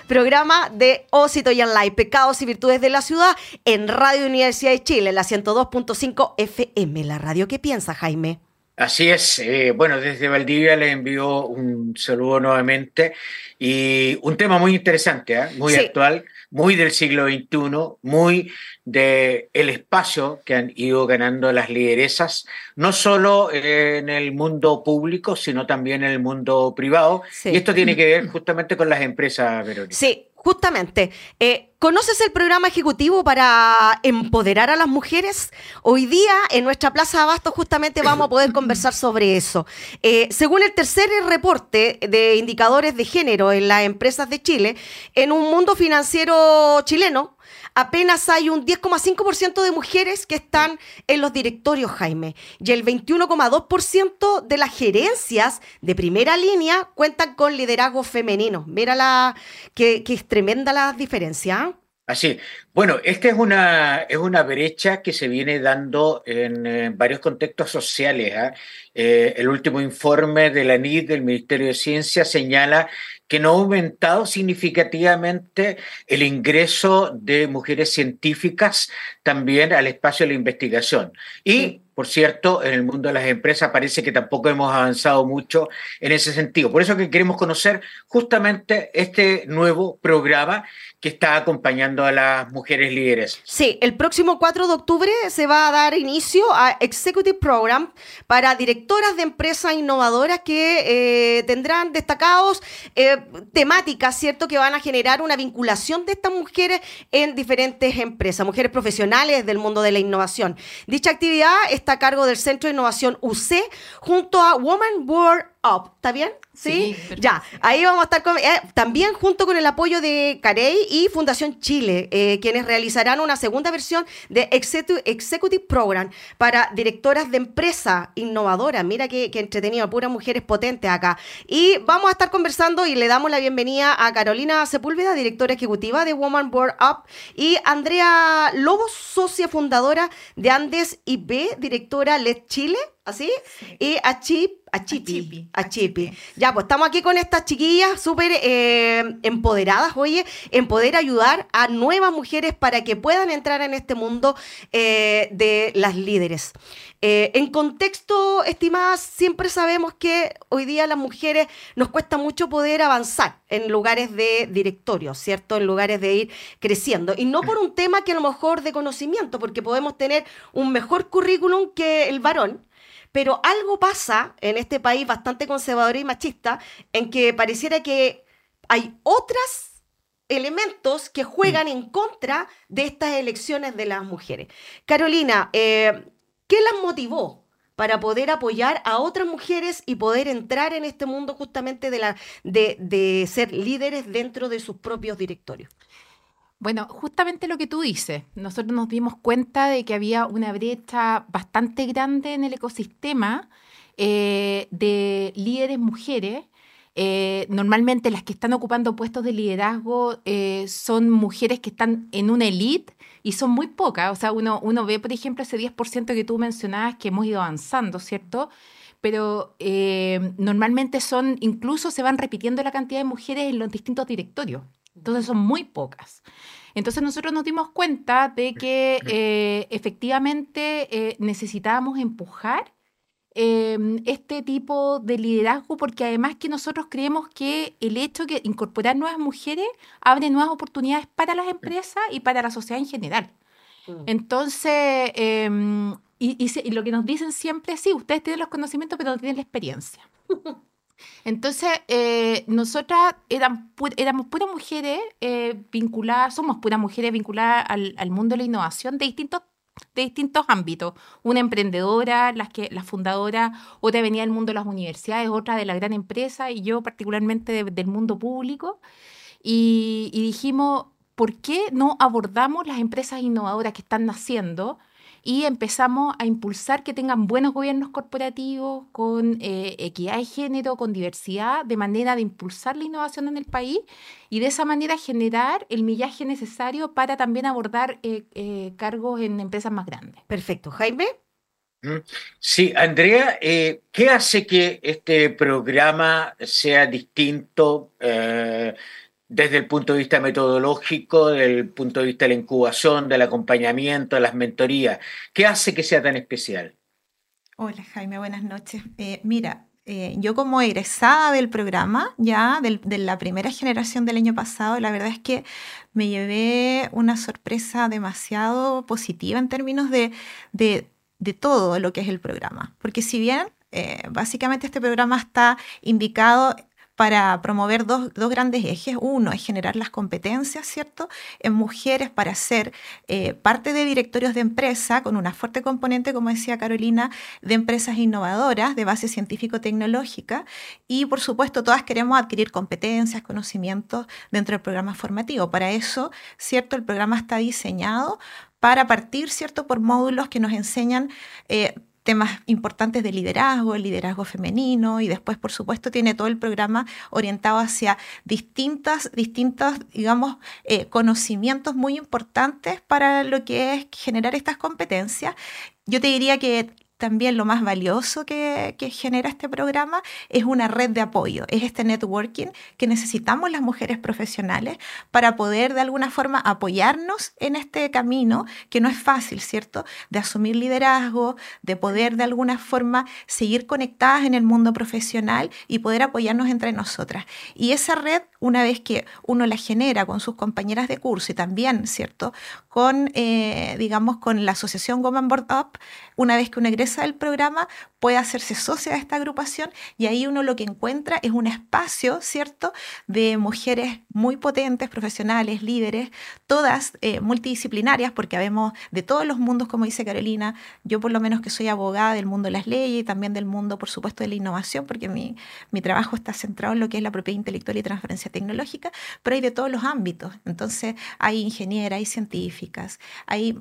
A: programa de Ósito y Live, Pecados y Virtudes de la Ciudad, en Radio Universidad de Chile, la 102.5 FM, la radio que piensa, Jaime.
B: Así es. Eh, bueno, desde Valdivia les envío un saludo nuevamente y un tema muy interesante, ¿eh? muy actual, muy del siglo XXI, muy de el espacio que han ido ganando las lideresas, no solo en el mundo público, sino también en el mundo privado. Y esto tiene que ver (clears throat) justamente con las empresas, Verónica.
A: Sí, Justamente, eh, ¿conoces el programa ejecutivo para empoderar a las mujeres? Hoy día en nuestra Plaza Abasto justamente vamos a poder conversar sobre eso. Eh, según el tercer reporte de indicadores de género en las empresas de Chile, en un mundo financiero chileno, apenas hay un 10,5% de mujeres que están en los directorios, Jaime, y el 21,2% de las gerencias de primera línea cuentan con liderazgo femenino. Mira la, que, es tremenda la diferencia. ¿ah?
B: Así, bueno, esta es una, es una brecha que se viene dando en, varios contextos sociales. ¿ah? Eh, el último informe de la NID del Ministerio de Ciencia señala que no ha aumentado significativamente el ingreso de mujeres científicas también al espacio de la investigación. Y, por cierto, en el mundo de las empresas parece que tampoco hemos avanzado mucho en ese sentido. Por eso que queremos conocer justamente este nuevo programa que está acompañando a las mujeres líderes.
A: Sí, el próximo 4 de octubre se va a dar inicio a Executive Program para directoras de empresas innovadoras que eh, tendrán destacados eh, temáticas, ¿cierto?, que van a generar una vinculación de estas mujeres en diferentes empresas, mujeres profesionales del mundo de la innovación. Dicha actividad está a cargo del Centro de Innovación UC junto a Woman World Up. ¿Está bien? Sí, ya. Ahí vamos a estar con, eh, también junto con el apoyo de Carey y Fundación Chile, eh, quienes realizarán una segunda versión de Executive Program para directoras de empresa innovadoras. Mira qué, qué entretenido, puras mujeres potentes acá. Y vamos a estar conversando y le damos la bienvenida a Carolina Sepúlveda, directora ejecutiva de Woman Board Up, y Andrea Lobos, socia fundadora de Andes IP, directora LED Chile. ¿Así? Y a Chip, a Chipi. A Chipi. Ya, pues estamos aquí con estas chiquillas súper eh, empoderadas, oye, en poder ayudar a nuevas mujeres para que puedan entrar en este mundo eh, de las líderes. Eh, en contexto, estimadas, siempre sabemos que hoy día las mujeres nos cuesta mucho poder avanzar en lugares de directorio, ¿cierto? En lugares de ir creciendo. Y no por un tema que a lo mejor de conocimiento, porque podemos tener un mejor currículum que el varón, pero algo pasa en este país bastante conservador y machista en que pareciera que hay otros elementos que juegan en contra de estas elecciones de las mujeres. Carolina, eh, ¿qué las motivó para poder apoyar a otras mujeres y poder entrar en este mundo justamente de, ser líderes dentro de sus propios directorios?
F: Bueno, justamente lo que tú dices, nosotros nos dimos cuenta de que había una brecha bastante grande en el ecosistema eh, de líderes mujeres Eh, normalmente las que están ocupando puestos de liderazgo eh, son mujeres que están en una elite y son muy pocas. O sea, uno, uno ve, por ejemplo, ese 10% que tú mencionabas que hemos ido avanzando, ¿cierto? Pero normalmente son, incluso se van repitiendo la cantidad de mujeres en los distintos directorios. Entonces son muy pocas. Entonces nosotros nos dimos cuenta de que efectivamente necesitábamos empujar Em, este tipo de liderazgo, porque además que nosotros creemos que el hecho de incorporar nuevas mujeres abre nuevas oportunidades para las empresas y para la sociedad en general. Mm. Entonces, em, y, lo que nos dicen siempre es, sí, ustedes tienen los conocimientos, pero no tienen la experiencia. (laughs) Entonces, eh, nosotras eran éramos puras mujeres eh, vinculadas, somos puras mujeres vinculadas al, al, mundo de la innovación de distintos de distintos ámbitos. Una emprendedora, las que, la fundadora, otra venía del mundo de las universidades, otra de la gran empresa y yo particularmente del mundo público. Y, y dijimos, ¿por qué no abordamos las empresas innovadoras que están naciendo? Y empezamos a impulsar que tengan buenos gobiernos corporativos con eh, equidad de género, con diversidad, de manera de impulsar la innovación en el país y de esa manera generar el millaje necesario para también abordar eh, eh, cargos en empresas más grandes.
A: Perfecto. Jaime.
B: Mm. Sí, Andrea, ¿qué hace que este programa sea distinto desde el punto de vista metodológico, desde el punto de vista de la incubación, del acompañamiento, de las mentorías. ¿Qué hace que sea tan especial?
G: Hola Jaime, buenas noches. Eh, mira, eh, yo como egresada del programa, ya de la primera generación del año pasado, la verdad es que me llevé una sorpresa demasiado positiva en términos de, de, todo lo que es el programa. Porque si bien eh, básicamente este programa está indicado para promover dos, grandes ejes. Uno es generar las competencias, ¿cierto?, en mujeres para ser eh, parte de directorios de empresa con una fuerte componente, como decía Carolina, de empresas innovadoras de base científico-tecnológica. Y, por supuesto, todas queremos adquirir competencias, conocimientos dentro del programa formativo. Para eso, ¿cierto?, el programa está diseñado para partir, ¿cierto?, por módulos que nos enseñan eh, temas importantes de liderazgo, el liderazgo femenino y después, por supuesto, tiene todo el programa orientado hacia distintas, distintos, digamos, eh, conocimientos muy importantes para lo que es generar estas competencias. Yo te diría que también lo más valioso que, genera este programa es una red de apoyo, es este networking que necesitamos las mujeres profesionales para poder de alguna forma apoyarnos en este camino que no es fácil, ¿cierto? De asumir liderazgo, de poder de alguna forma seguir conectadas en el mundo profesional y poder apoyarnos entre nosotras. Y esa red, una vez que uno la genera con sus compañeras de curso y también, ¿cierto? Con, eh, digamos, con la asociación Woman Board Up, una vez que uno del programa puede hacerse socia de esta agrupación y ahí uno lo que encuentra es un espacio, ¿cierto?, de mujeres muy potentes, profesionales, líderes, todas eh, multidisciplinarias, porque habemos de todos los mundos, como dice Carolina, yo por lo menos que soy abogada del mundo de las leyes y también del mundo, por supuesto, de la innovación, porque mi, mi trabajo está centrado en lo que es la propiedad intelectual y transferencia tecnológica, pero hay de todos los ámbitos. Entonces, hay ingenieras, hay científicas, hay,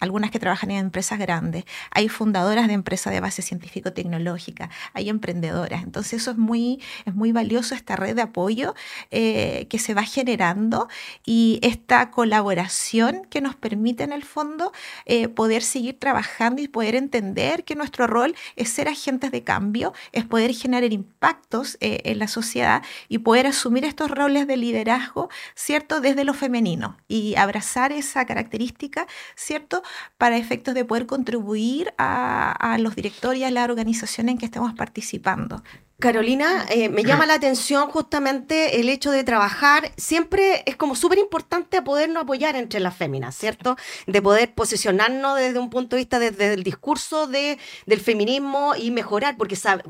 G: algunas que trabajan en empresas grandes, hay fundadoras de empresas de base científico-tecnológica, hay emprendedoras. Entonces eso es muy, es muy valioso, esta red de apoyo eh, que se va generando y esta colaboración que nos permite en el fondo eh, poder seguir trabajando y poder entender que nuestro rol es ser agentes de cambio, es poder generar impactos eh, en la sociedad y poder asumir estos roles de liderazgo, ¿cierto? Desde lo femenino y abrazar esa característica, ¿cierto? Para efectos de poder contribuir a, a los directorios y a la organización en que estemos participando.
A: Carolina, eh, me llama la atención justamente el hecho de trabajar. Siempre es como súper importante podernos apoyar entre las féminas, ¿cierto? De poder posicionarnos desde un punto de vista, desde el discurso de, del feminismo y mejorar, porque están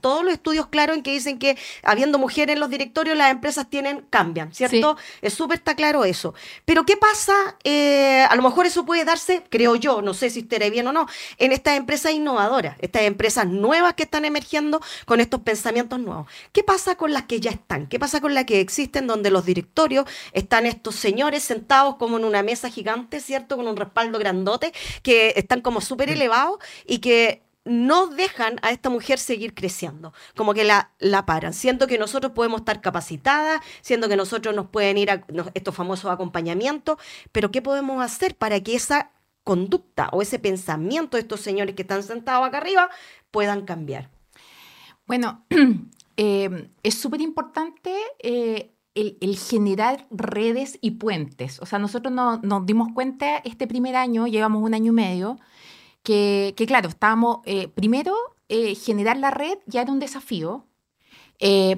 A: todos los estudios claros en que dicen que habiendo mujeres en los directorios, las empresas tienen, cambian, ¿cierto? Es súper está claro eso. Pero ¿qué pasa? Eh, a lo mejor eso puede darse, creo yo, no sé si estaré bien o no, en estas empresas innovadoras, estas empresas nuevas que están emergiendo con estos pensamientos pensamientos nuevos. ¿Qué pasa con las que ya están? ¿Qué pasa con las que existen donde los directorios están estos señores sentados como en una mesa gigante, ¿cierto? Con un respaldo grandote, que están como súper elevados y que no dejan a esta mujer seguir creciendo, como que la, la paran, siendo que nosotros podemos estar capacitadas, siendo que nosotros nos pueden ir a estos famosos acompañamientos, pero ¿qué podemos hacer para que esa conducta o ese pensamiento de estos señores que están sentados acá arriba puedan cambiar?
F: Bueno, (clears throat) eh, es súper importante eh, el, generar redes y puentes. O sea, nosotros nos dimos cuenta este primer año, llevamos un año y medio, que, claro, estábamos, eh, primero, eh, generar la red ya era un desafío,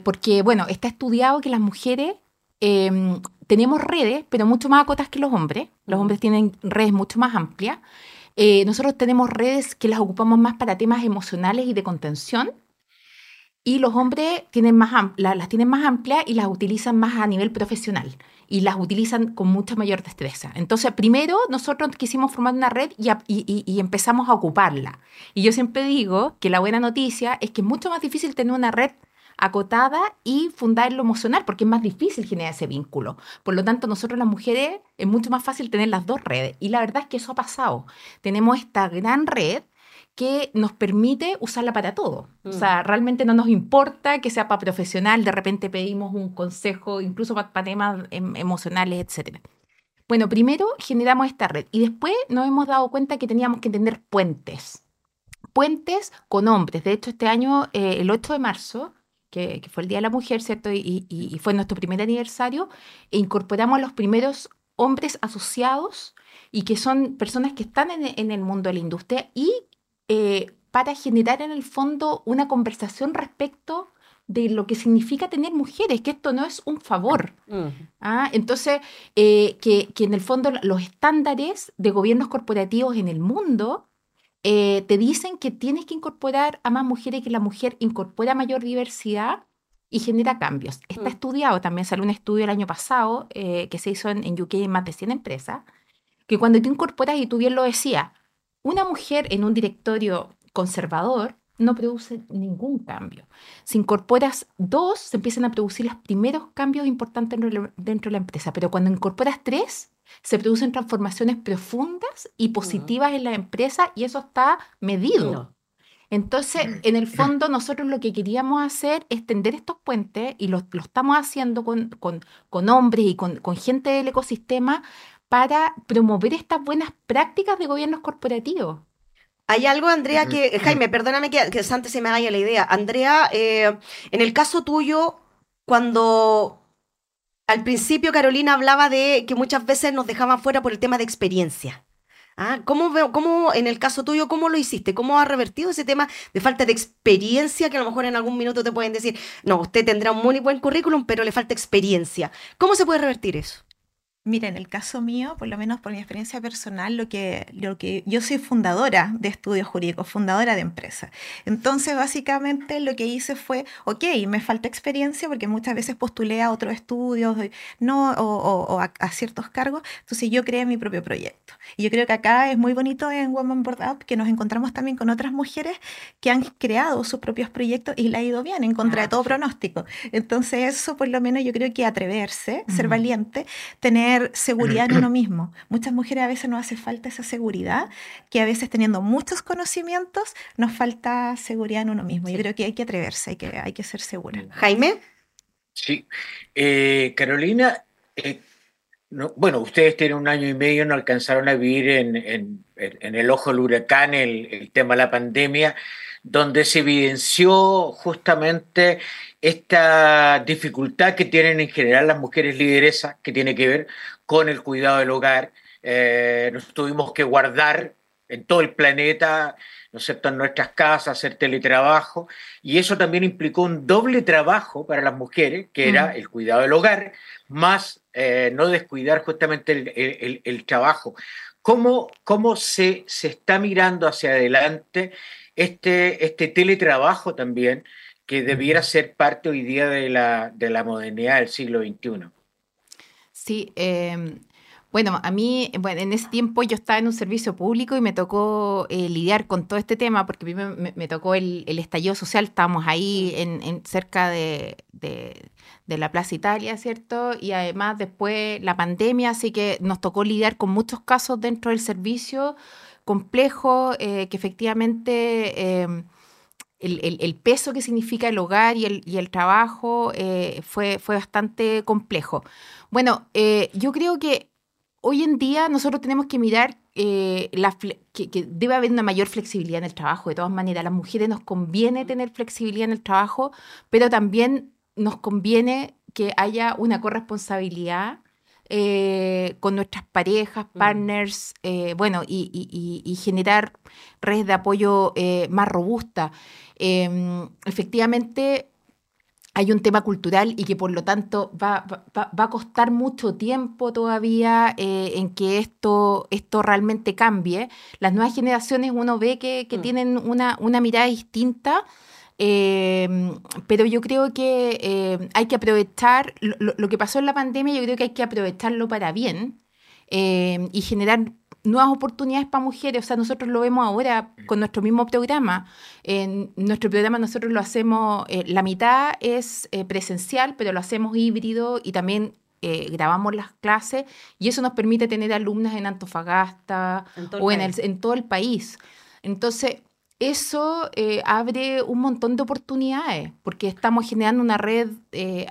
F: porque, bueno, está estudiado que las mujeres em, tenemos redes, pero mucho más acotas que los hombres. Los hombres tienen redes mucho más amplias. nosotros tenemos redes que las ocupamos más para temas emocionales y de contención y los hombres tienen más las tienen más amplias y las utilizan más a nivel profesional y las utilizan con mucha mayor destreza. Entonces, primero nosotros quisimos formar una red y, y, empezamos a ocuparla. Y yo siempre digo que la buena noticia es que es mucho más difícil tener una red acotada y fundar lo emocional, porque es más difícil generar ese vínculo. Por lo tanto, nosotros las mujeres es mucho más fácil tener las dos redes. Y la verdad es que eso ha pasado. Tenemos esta gran red que nos permite usarla para todo. O sea, mm. realmente no nos importa que sea para profesional, de repente pedimos un consejo, incluso para, temas em, emocionales, etc. Bueno, primero generamos esta red y después nos hemos dado cuenta que teníamos que tener puentes. Puentes con hombres. De hecho, este año, eh, el 8 de marzo, que, fue el Día de la Mujer, ¿cierto? Y, fue nuestro primer aniversario, e incorporamos a los primeros hombres asociados y que son personas que están en, en el mundo de la industria y eh, para generar en el fondo una conversación respecto de lo que significa tener mujeres, que esto no es un favor. ¿ah? Entonces, eh, que, en el fondo los estándares de gobiernos corporativos en el mundo eh, te dicen que tienes que incorporar a más mujeres, que la mujer incorpora mayor diversidad y genera cambios. Está mm. estudiado, también salió un estudio el año pasado que se hizo en, en UK en más de 100 empresas, que cuando tú incorporas, y tú bien lo decías, una mujer en un directorio conservador no produce ningún cambio. Si incorporas dos, se empiezan a producir los primeros cambios importantes dentro de la empresa, pero cuando incorporas tres, se producen transformaciones profundas y positivas en la empresa y eso está medido. Entonces, en el fondo, nosotros lo que queríamos hacer es tender estos puentes y lo, estamos haciendo con, con, hombres y con, con, gente del ecosistema para promover estas buenas prácticas de gobiernos corporativos.
A: Hay algo, Andrea, que, Jaime, perdóname que, antes se me vaya la idea. Andrea, eh, en el caso tuyo, cuando al principio Carolina hablaba de que muchas veces nos dejaban fuera por el tema de experiencia. ¿Ah? ¿Cómo, ¿Cómo, en el caso tuyo, cómo lo hiciste? ¿Cómo ha revertido ese tema de falta de experiencia que a lo mejor en algún minuto te pueden decir, no, usted tendrá un muy buen currículum, pero le falta experiencia? ¿Cómo se puede revertir eso?
G: Mira, en el caso mío, por lo menos por mi experiencia personal, lo que, lo que yo soy fundadora de estudios jurídicos, fundadora de empresa. Entonces, básicamente lo que hice fue, ok, me falta experiencia porque muchas veces postulé a otros estudios no, o, a, ciertos cargos, entonces yo creé mi propio proyecto. Y yo creo que acá es muy bonito en Woman Board Up que nos encontramos también con otras mujeres que han creado sus propios proyectos y le ha ido bien en contra de todo pronóstico. Entonces, eso por lo menos yo creo que atreverse, ser valiente, tener seguridad en uno (clears throat) mismo. Muchas mujeres a veces nos hace falta esa seguridad, que a veces teniendo muchos conocimientos nos falta seguridad en uno mismo. Yo creo que hay que atreverse, hay que, hay que ser segura.
A: Jaime.
B: Sí. Eh, Carolina, eh, bueno, ustedes tienen un año y medio, no alcanzaron a vivir en, en, el ojo del huracán el, el tema de la pandemia donde se evidenció justamente esta dificultad que tienen en general las mujeres lideresas, que tiene que ver con el cuidado del hogar. Eh, nos tuvimos que guardar en todo el planeta, ¿no es cierto?, en nuestras casas, hacer teletrabajo, y eso también implicó un doble trabajo para las mujeres, que era el cuidado del hogar, más eh, no descuidar justamente el, el, trabajo. ¿Cómo, cómo se, se, está mirando hacia adelante este, este teletrabajo también, que debiera ser parte hoy día de la, de la modernidad del siglo XXI.
F: Sí, em, bueno, a mí, bueno, en ese tiempo yo estaba en un servicio público y me tocó eh, lidiar con todo este tema, porque primero me, me tocó el, el, estallido social, estábamos ahí en, en cerca de, de, de, la Plaza Italia, ¿cierto? Y además después la pandemia, así que nos tocó lidiar con muchos casos dentro del servicio complejo, que efectivamente el, peso que significa el hogar y el, trabajo fue, fue bastante complejo. Bueno, yo creo que hoy en día nosotros tenemos que mirar eh, que, debe haber una mayor flexibilidad en el trabajo. De todas maneras, a las mujeres nos conviene tener flexibilidad en el trabajo, pero también nos conviene que haya una corresponsabilidad eh, con nuestras parejas, mm. partners, eh, bueno, y, generar redes de apoyo más robustas. Em, efectivamente, hay un tema cultural y que por lo tanto va, a costar mucho tiempo todavía eh, en que esto, esto realmente cambie. Las nuevas generaciones uno ve que, mm. tienen una, una, mirada distinta, em, pero yo creo que eh, hay que aprovechar lo, lo, que pasó en la pandemia, yo creo que hay que aprovecharlo para bien em, y generar nuevas oportunidades para mujeres. O sea, nosotros lo vemos ahora con nuestro mismo programa. En nuestro programa nosotros lo hacemos, eh, la mitad es eh, presencial, pero lo hacemos híbrido y también eh, grabamos las clases y eso nos permite tener alumnas en Antofagasta o en, el, en, todo el país. Entonces, eso abre un montón de oportunidades porque estamos generando una red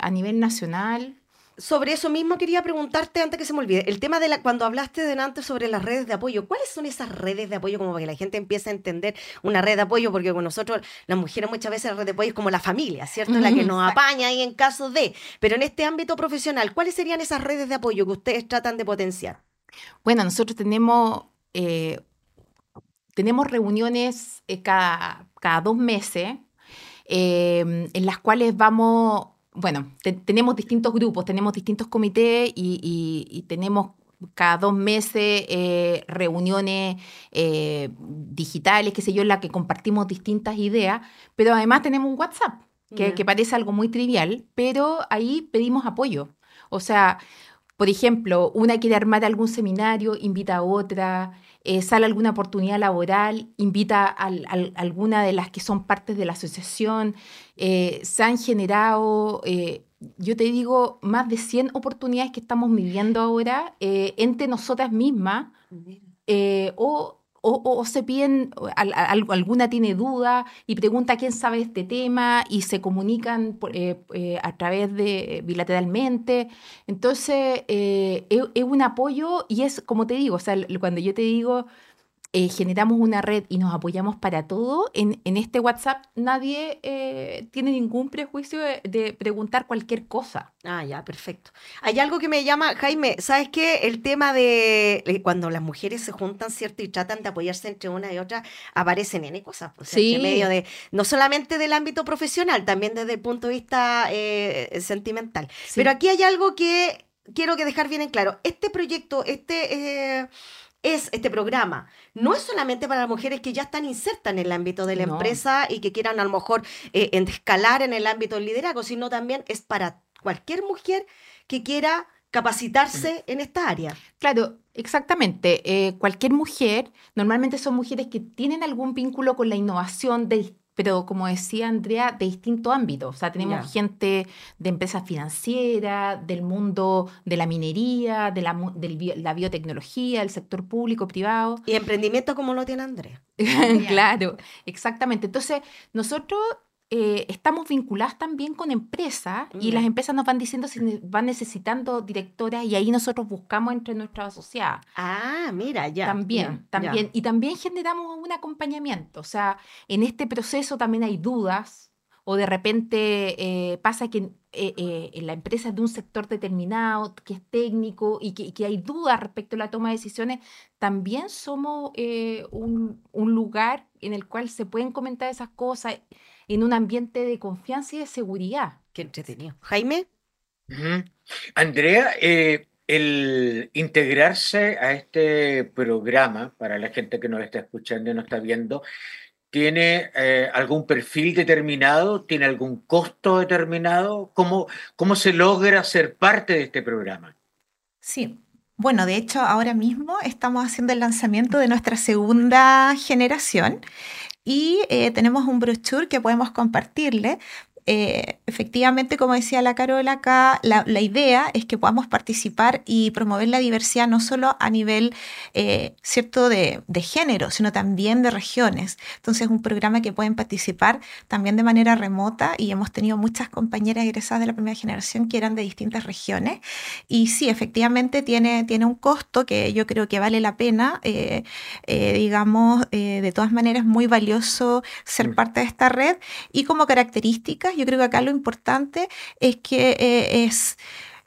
F: a nivel nacional
A: sobre eso mismo quería preguntarte antes que se me olvide. El tema de la, cuando hablaste de antes sobre las redes de apoyo, ¿cuáles son esas redes de apoyo como para que la gente empiece a entender una red de apoyo? Porque con nosotros, las mujeres muchas veces la red de apoyo es como la familia, ¿cierto? La que nos apaña ahí en caso de. Pero en este ámbito profesional, ¿cuáles serían esas redes de apoyo que ustedes tratan de potenciar?
F: Bueno, nosotros tenemos, eh, tenemos reuniones eh, cada, cada dos meses eh, en las cuales vamos bueno, tenemos distintos grupos, tenemos distintos comités y, tenemos cada dos meses eh, reuniones eh, digitales, qué sé yo, en las que compartimos distintas ideas, pero además tenemos un WhatsApp, que, que, parece algo muy trivial, pero ahí pedimos apoyo. O sea, por ejemplo, una quiere armar algún seminario, invita a otra, eh, sale alguna oportunidad laboral, invita a, alguna de las que son partes de la asociación. Eh, se han generado, eh, yo te digo, más de 100 oportunidades que estamos viviendo ahora entre nosotras mismas o o, se piden, alguna tiene duda y pregunta quién sabe este tema y se comunican eh, eh, a través de bilateralmente. Entonces, eh, es, un apoyo y es, como te digo, o sea, cuando yo te digo eh, generamos una red y nos apoyamos para todo, en, este WhatsApp nadie eh, tiene ningún prejuicio de, preguntar cualquier cosa.
A: Ah, ya, perfecto. Hay algo que me llama, Jaime, ¿sabes qué? El tema de cuando las mujeres se juntan, ¿cierto? Y tratan de apoyarse entre una y otra, aparecen N cosas. Pues, sí. medio de, no solamente del ámbito profesional, también desde el punto de vista eh, sentimental. Pero aquí hay algo que quiero que dejar bien en claro. Este proyecto, este es este programa. No es solamente para las mujeres que ya están insertas en el ámbito de la empresa y que quieran a lo mejor eh, escalar en el ámbito del liderazgo, sino también es para cualquier mujer que quiera capacitarse en esta área.
F: Claro, exactamente. Eh, cualquier mujer, normalmente son mujeres que tienen algún vínculo con la innovación de pero como decía Andrea, de distintos ámbitos. O sea, tenemos gente de empresas financieras, del mundo de la minería, de la, la biotecnología, del sector público, privado.
A: Y emprendimiento como lo tiene Andrea. (laughs)
F: claro, exactamente. Entonces, nosotros eh, estamos vinculadas también con empresas y las empresas nos van diciendo si van necesitando directoras y ahí nosotros buscamos entre nuestras asociadas.
A: Ah, mira, ya.
F: También, también. Y también generamos un acompañamiento. O sea, en este proceso también hay dudas o de repente eh, pasa que eh, la empresa es de un sector determinado, que es técnico y que, hay dudas respecto a la toma de decisiones, también somos un, un lugar en el cual se pueden comentar esas cosas en un ambiente de confianza y de seguridad.
A: Qué entretenido. Jaime.
B: Andrea, eh, el integrarse a este programa, para la gente que nos está escuchando y nos está viendo, ¿tiene eh, algún perfil determinado? ¿Tiene algún costo determinado? ¿Cómo, ¿Cómo se logra ser parte de este programa?
G: Sí, bueno, de hecho, ahora mismo estamos haciendo el lanzamiento de nuestra segunda generación y eh, tenemos un brochure que podemos compartirle eh, efectivamente, como decía la Carola acá, la, idea es que podamos participar y promover la diversidad no solo a nivel eh, cierto de, género, sino también de regiones. Entonces, es un programa que pueden participar también de manera remota y hemos tenido muchas compañeras egresadas de la primera generación que eran de distintas regiones. Y sí, efectivamente tiene, tiene un costo que yo creo que vale la pena. Eh, digamos, de todas maneras, muy valioso ser mm. parte de esta red y como yo creo que acá lo importante es que eh.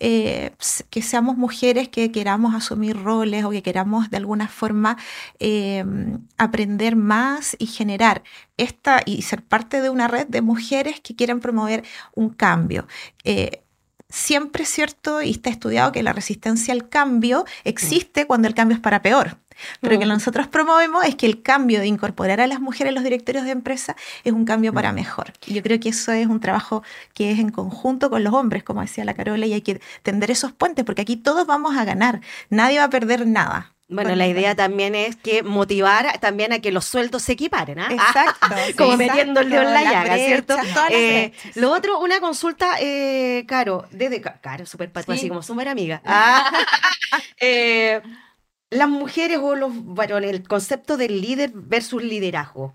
G: Eh, que seamos mujeres que queramos asumir roles o que queramos de alguna forma em, aprender más y generar esta y ser parte de una red de mujeres que quieren promover un cambio. Eh, siempre es cierto y está estudiado que la resistencia al cambio existe cuando el cambio es para peor. Pero lo que nosotros promovemos es que el cambio de incorporar a las mujeres en los directorios de empresa es un cambio para mejor. Y yo creo que eso es un trabajo que es en conjunto con los hombres, como decía la Carola, y hay que tender esos puentes, porque aquí todos vamos a ganar, nadie va a perder nada.
A: Bueno, la idea también es que motivar también a que los sueldos se equiparen, ¿ah?
G: Exacto. (laughs)
A: Como metiendo el dedo en la llaga, ¿cierto? Eh, lo otro, una consulta, eh, Caro, desde Caro, súper así como súper amiga. (laughs) Ah, (laughs) eh, las mujeres o los varones, el concepto del líder versus liderazgo.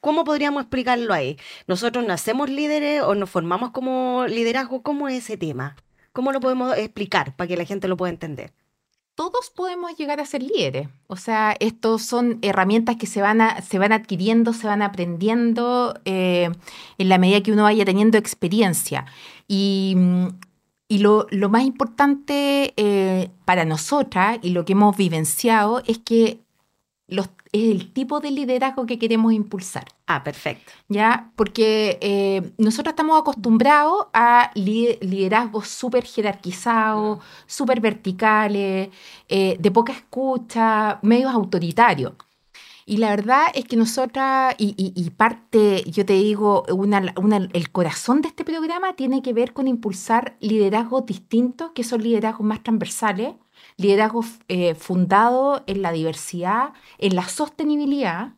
A: ¿Cómo podríamos explicarlo ahí? ¿Nosotros nacemos líderes o nos formamos como liderazgo? ¿Cómo es ese tema? ¿Cómo lo podemos explicar para que la gente lo pueda entender?
F: Todos podemos llegar a ser líderes. O sea, estos son herramientas que se van, se van adquiriendo, se van aprendiendo eh, en la medida que uno vaya teniendo experiencia. Y mm, y lo, más importante eh, para nosotras y lo que hemos vivenciado es que los, es el tipo de liderazgo que queremos impulsar.
A: Ah, perfecto.
F: ¿Ya? Porque eh, nosotros estamos acostumbrados a liderazgos súper jerarquizados, súper verticales, eh, de poca escucha, medios autoritarios. Y la verdad es que nosotras, y, parte, yo te digo, el corazón de este programa tiene que ver con impulsar liderazgos distintos, que son liderazgos más transversales, liderazgos eh, fundados en la diversidad, en la sostenibilidad.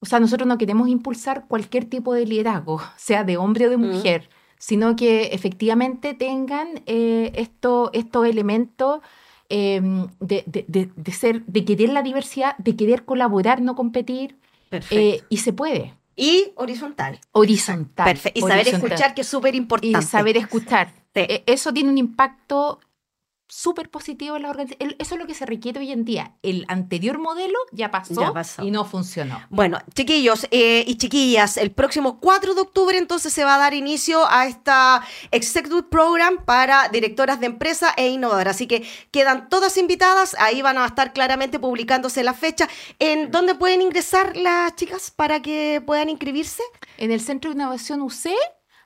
F: O sea, nosotros no queremos impulsar cualquier tipo de liderazgo, (laughs) sea de hombre o de mujer, sino que efectivamente tengan eh, estos elementos Em, de, ser, de querer la diversidad, de querer colaborar, no competir. Eh, y se puede.
A: Y horizontal.
F: Horizontal.
A: Perfecto. Y saber escuchar, que es súper importante.
F: Y saber escuchar. E, eso tiene un impacto súper positivo en la organización. Eso es lo que se requiere hoy en día. El anterior modelo ya pasó, y no funcionó.
A: Bueno, chiquillos eh, y chiquillas, el próximo 4 de octubre entonces se va a dar inicio a esta Executive Program para directoras de empresa e innovadoras. Así que quedan todas invitadas. Ahí van a estar claramente publicándose la fecha. ¿En dónde pueden ingresar las chicas para que puedan inscribirse?
F: En el Centro de Innovación UC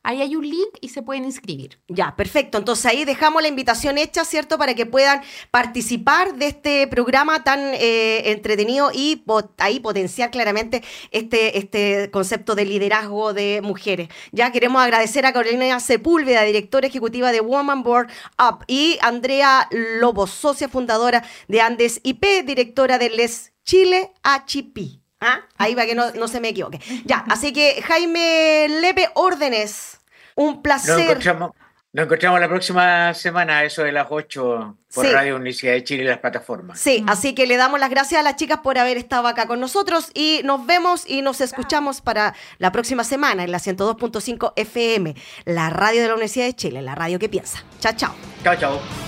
F: Ahí hay un link y se pueden inscribir.
A: Ya, perfecto. Entonces ahí dejamos la invitación hecha, ¿cierto? Para que puedan participar de este programa tan eh, entretenido y ahí potenciar claramente este, este concepto de liderazgo de mujeres. Ya queremos agradecer a Carolina Sepúlveda, directora ejecutiva de Woman Board Up, y Andrea Lobos, socia fundadora de Andes IP, directora de Les Chile HP. ¿Ah? Ahí va que no, no, se me equivoque. Ya, así que Jaime Lepe Órdenes, un placer.
B: Nos encontramos, la próxima semana, eso de las 8, por Radio Universidad de Chile y las plataformas.
A: Sí, así que le damos las gracias a las chicas por haber estado acá con nosotros y nos vemos y nos escuchamos para la próxima semana en la 102.5 FM, la radio de la Universidad de Chile, la radio que piensa. Chao, chao.
B: Chao, chao.